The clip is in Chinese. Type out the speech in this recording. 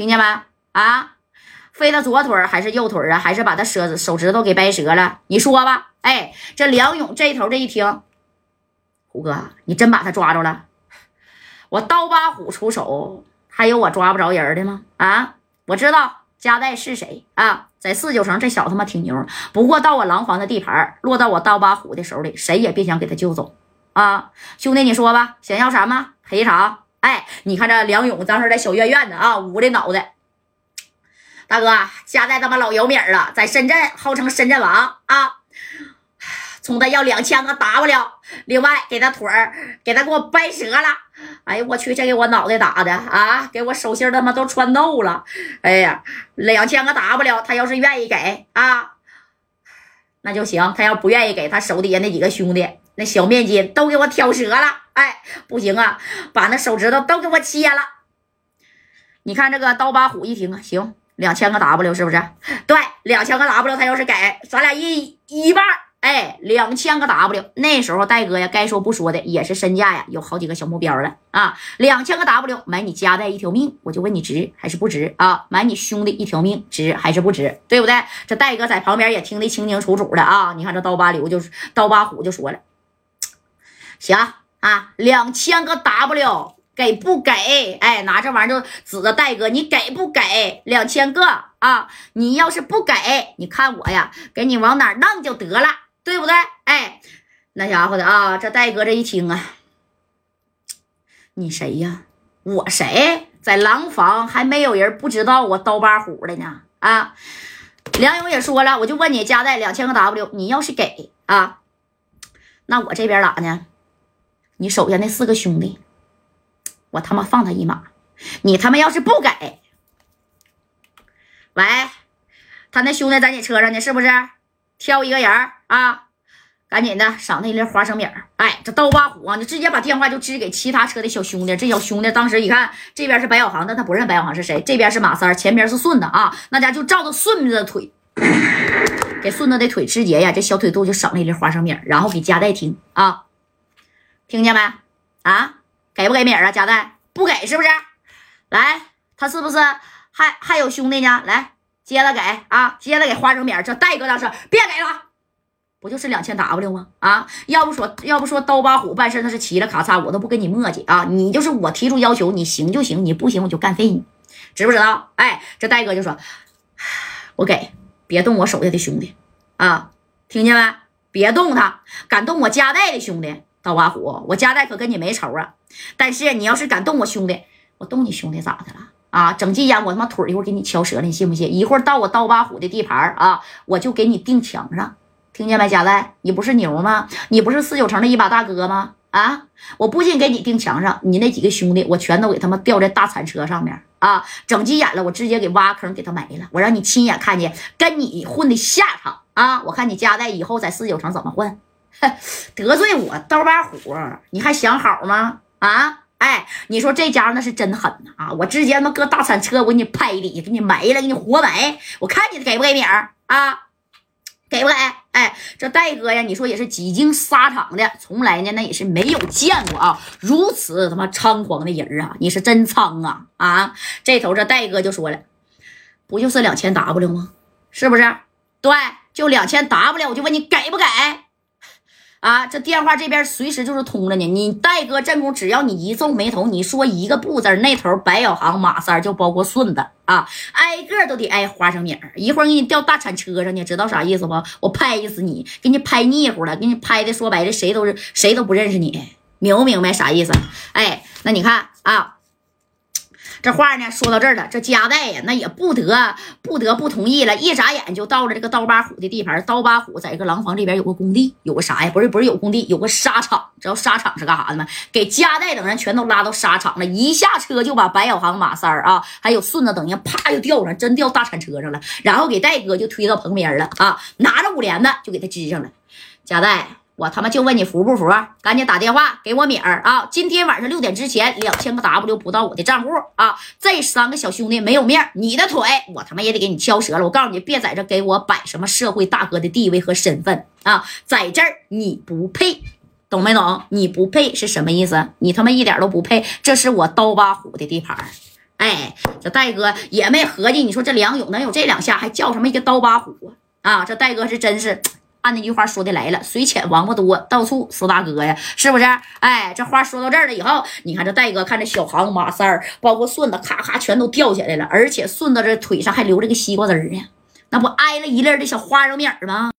听见没？啊，飞他左腿还是右腿啊？还是把他手手指头给掰折了？你说吧。哎，这梁勇这头这一听，虎哥，你真把他抓着了？我刀疤虎出手，还有我抓不着人的吗？啊，我知道加代是谁啊，在四九城这小他妈挺牛，不过到我廊坊的地盘，落到我刀疤虎的手里，谁也别想给他救走啊！兄弟，你说吧，想要什么赔偿？哎，你看这梁勇当时在小院院子啊，捂着脑袋。大哥，加代他妈老有名了，在深圳号称深圳王啊。从他要两千个 W，另外给他腿儿给他给我掰折了。哎呀，我去，这给我脑袋打的啊，给我手心他妈都穿透了。哎呀，两千个 W，他要是愿意给啊，那就行。他要不愿意给他手底下那几个兄弟，那小面筋都给我挑折了。哎，不行啊，把那手指头都给我切了。你看这个刀疤虎一听啊，行，两千个 W 是不是？对，两千个 W，他要是给咱俩一一半。哎，两千个 W，那时候戴哥呀，该说不说的，也是身价呀，有好几个小目标了啊。两千个 W 买你家带一条命，我就问你值还是不值啊？买你兄弟一条命值还是不值？对不对？这戴哥在旁边也听得清清楚楚的啊。你看这刀疤刘就是刀疤虎就说了，行啊，两千个 W 给不给？哎，拿这玩意儿就指着戴哥，你给不给两千个啊？你要是不给，你看我呀，给你往哪弄就得了。对不对？哎，那家伙的啊，这戴哥这一听啊，你谁呀？我谁？在廊坊还没有人不知道我刀疤虎的呢。啊，梁勇也说了，我就问你，加带两千个 W，你要是给啊，那我这边咋呢？你手下那四个兄弟，我他妈放他一马。你他妈要是不给，喂，他那兄弟在你车上呢，是不是？挑一个人啊，赶紧的赏他一粒花生米哎，这刀疤虎啊，你直接把电话就支给其他车的小兄弟。这小兄弟当时一看，这边是白小航，但他不认白小航是谁。这边是马三，前边是顺子啊。那家就照着顺子的腿，给顺子的腿直接呀，这小腿肚就赏了一粒花生米然后给加代听啊，听见没？啊，给不给米啊？加代不给是不是？来，他是不是还还有兄弟呢？来。接着给啊，接着给花生米这戴哥当时别给了，不就是两千 W 吗？啊，要不说要不说刀疤虎办事那是齐了咔嚓，我都不跟你磨叽啊！你就是我提出要求，你行就行，你不行我就干废你，知不知道？哎，这戴哥就说，我给，别动我手下的兄弟啊，听见没？别动他，敢动我家代的兄弟，刀疤虎，我家代可跟你没仇啊！但是你要是敢动我兄弟，我动你兄弟咋的了？啊，整急眼，我他妈腿一会儿给你敲折了，你信不信？一会儿到我刀疤虎的地盘啊，我就给你钉墙上，听见没？家代，你不是牛吗？你不是四九城的一把大哥吗？啊，我不仅给你钉墙上，你那几个兄弟，我全都给他们吊在大铲车上面啊！整急眼了，我直接给挖坑给他埋了，我让你亲眼看见跟你混的下场啊！我看你家代以后在四九城怎么混？得罪我刀疤虎，你还想好吗？啊？哎，你说这家伙那是真狠呐！啊，我直接他妈搁大铲车，我给你拍底下，给你埋了，给你活埋。我看你给不给米儿啊？给不给？哎，这戴哥呀，你说也是几经沙场的，从来呢那也是没有见过啊，如此他妈猖狂的人啊！你是真猖啊！啊，这头这戴哥就说了，不就是两千 W 吗？是不是？对，就两千 W，我就问你给不给？啊，这电话这边随时就是通着呢。你戴哥正宫，只要你一皱眉头，你说一个不字，那头白小航、马三就包括顺子啊，挨个都得挨花生米儿。一会儿给你掉大铲车上呢，知道啥意思不？我拍死你，给你拍腻乎了，给你拍的说白了，谁都是谁都不认识你，明不明白啥意思？哎，那你看啊。这话呢说到这儿了，这加代呀，那也不得不得不同意了。一眨眼就到了这个刀疤虎的地盘。刀疤虎在一个廊坊这边有个工地，有个啥呀？不是不是有工地，有个沙场。知道沙场是干啥的吗？给加代等人全都拉到沙场了。一下车就把白小航、马三儿啊，还有顺子等人啪就吊上，真吊大铲车上了。然后给戴哥就推到旁边了啊，拿着五连子就给他支上了。加代。我他妈就问你服不服？赶紧打电话给我米儿啊！今天晚上六点之前，两千个 W 补到我的账户啊！这三个小兄弟没有面，你的腿我他妈也得给你敲折了！我告诉你，别在这给我摆什么社会大哥的地位和身份啊！在这儿你不配，懂没懂？你不配是什么意思？你他妈一点都不配！这是我刀疤虎的地盘，哎，这戴哥也没合计，你说这梁勇能有这两下，还叫什么一个刀疤虎？啊，这戴哥是真是。按那句话说的来了，水浅王八多，到处说大哥呀，是不是？哎，这话说到这儿了以后，你看这戴哥，看这小航、马三儿，包括顺子，咔咔全都掉下来了，而且顺子这腿上还留着个西瓜籽儿呢，那不挨了一粒的小花生米吗？